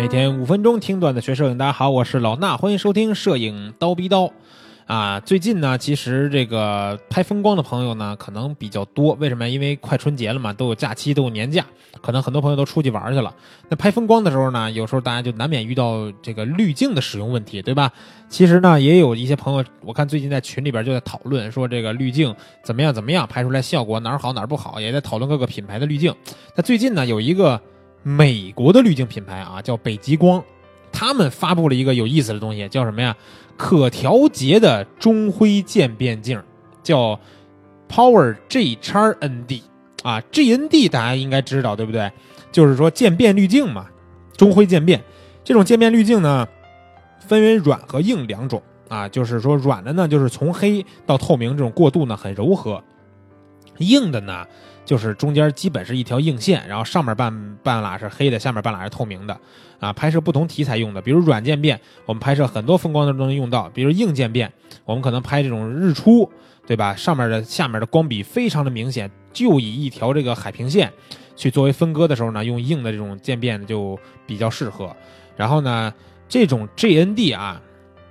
每天五分钟听段子学摄影，大家好，我是老衲，欢迎收听摄影刀逼刀。啊，最近呢，其实这个拍风光的朋友呢，可能比较多。为什么？因为快春节了嘛，都有假期，都有年假，可能很多朋友都出去玩去了。那拍风光的时候呢，有时候大家就难免遇到这个滤镜的使用问题，对吧？其实呢，也有一些朋友，我看最近在群里边就在讨论，说这个滤镜怎么样怎么样，拍出来效果哪儿好哪儿不好，也在讨论各个品牌的滤镜。那最近呢，有一个美国的滤镜品牌啊，叫北极光，他们发布了一个有意思的东西，叫什么呀？可调节的中灰渐变镜，叫 Power G x ND 啊，GND 大家应该知道对不对？就是说渐变滤镜嘛，中灰渐变。这种渐变滤镜呢，分为软和硬两种啊，就是说软的呢，就是从黑到透明这种过渡呢很柔和，硬的呢。就是中间基本是一条硬线，然后上面半半拉是黑的，下面半拉是透明的，啊，拍摄不同题材用的，比如软渐变，我们拍摄很多风光都能用到；比如硬渐变，我们可能拍这种日出，对吧？上面的下面的光比非常的明显，就以一条这个海平线去作为分割的时候呢，用硬的这种渐变就比较适合。然后呢，这种 GND 啊，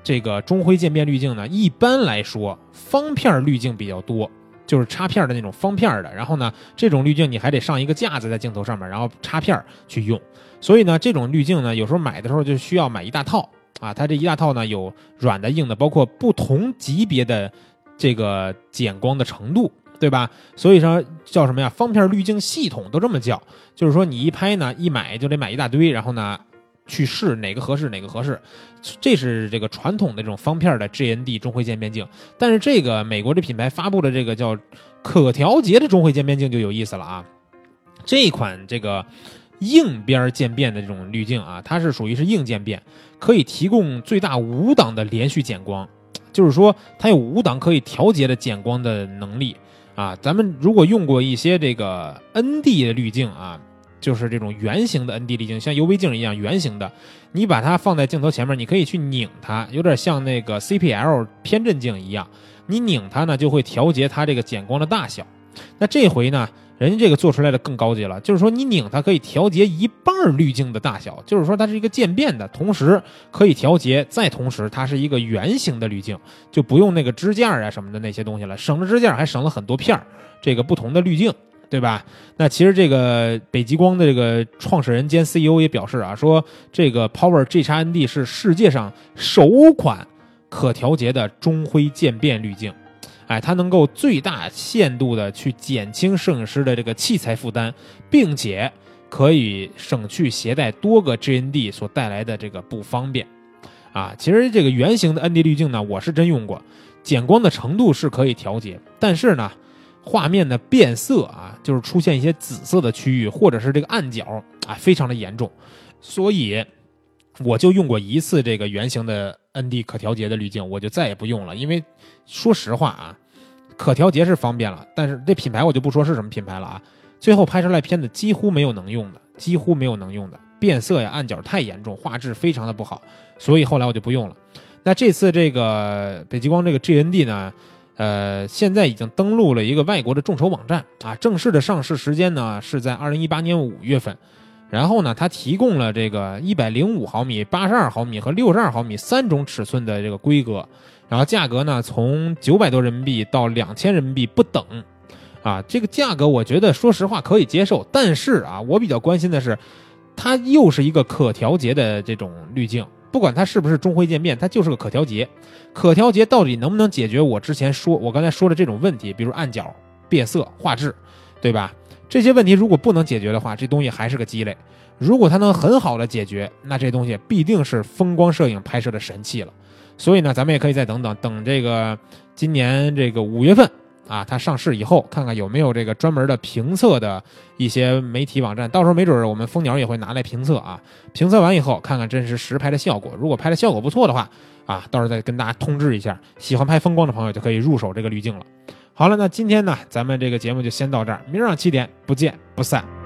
这个中灰渐变滤镜呢，一般来说方片滤镜比较多。就是插片的那种方片的，然后呢，这种滤镜你还得上一个架子在镜头上面，然后插片去用。所以呢，这种滤镜呢，有时候买的时候就需要买一大套啊。它这一大套呢，有软的、硬的，包括不同级别的这个减光的程度，对吧？所以说叫什么呀？方片滤镜系统都这么叫，就是说你一拍呢，一买就得买一大堆，然后呢。去试哪个合适哪个合适，这是这个传统的这种方片的 GND 中灰渐变镜。但是这个美国这品牌发布的这个叫可调节的中灰渐变镜就有意思了啊！这款这个硬边渐变的这种滤镜啊，它是属于是硬渐变，可以提供最大五档的连续减光，就是说它有五档可以调节的减光的能力啊。咱们如果用过一些这个 ND 的滤镜啊。就是这种圆形的 ND 滤镜，像 UV 镜一样圆形的，你把它放在镜头前面，你可以去拧它，有点像那个 CPL 偏振镜一样，你拧它呢，就会调节它这个减光的大小。那这回呢，人家这个做出来的更高级了，就是说你拧它可以调节一半滤镜的大小，就是说它是一个渐变的，同时可以调节，再同时它是一个圆形的滤镜，就不用那个支架啊什么的那些东西了，省了支架还省了很多片儿，这个不同的滤镜。对吧？那其实这个北极光的这个创始人兼 CEO 也表示啊，说这个 Power G 叉 ND 是世界上首款可调节的中灰渐变滤镜，哎，它能够最大限度的去减轻摄影师的这个器材负担，并且可以省去携带多个 GND 所带来的这个不方便。啊，其实这个圆形的 ND 滤镜呢，我是真用过，减光的程度是可以调节，但是呢。画面的变色啊，就是出现一些紫色的区域，或者是这个暗角啊，非常的严重，所以我就用过一次这个圆形的 ND 可调节的滤镜，我就再也不用了。因为说实话啊，可调节是方便了，但是这品牌我就不说是什么品牌了啊，最后拍出来片子几乎没有能用的，几乎没有能用的，变色呀、暗角太严重，画质非常的不好，所以后来我就不用了。那这次这个北极光这个 GND 呢？呃，现在已经登录了一个外国的众筹网站啊，正式的上市时间呢是在二零一八年五月份。然后呢，它提供了这个一百零五毫米、八十二毫米和六十二毫米三种尺寸的这个规格，然后价格呢从九百多人民币到两千人民币不等，啊，这个价格我觉得说实话可以接受。但是啊，我比较关心的是，它又是一个可调节的这种滤镜。不管它是不是中灰渐变，它就是个可调节。可调节到底能不能解决我之前说我刚才说的这种问题，比如暗角、变色、画质，对吧？这些问题如果不能解决的话，这东西还是个鸡肋。如果它能很好的解决，那这东西必定是风光摄影拍摄的神器了。所以呢，咱们也可以再等等，等这个今年这个五月份。啊，它上市以后，看看有没有这个专门的评测的一些媒体网站，到时候没准我们蜂鸟也会拿来评测啊。评测完以后，看看真实实拍的效果，如果拍的效果不错的话，啊，到时候再跟大家通知一下。喜欢拍风光的朋友就可以入手这个滤镜了。好了，那今天呢，咱们这个节目就先到这儿，明儿上七点不见不散。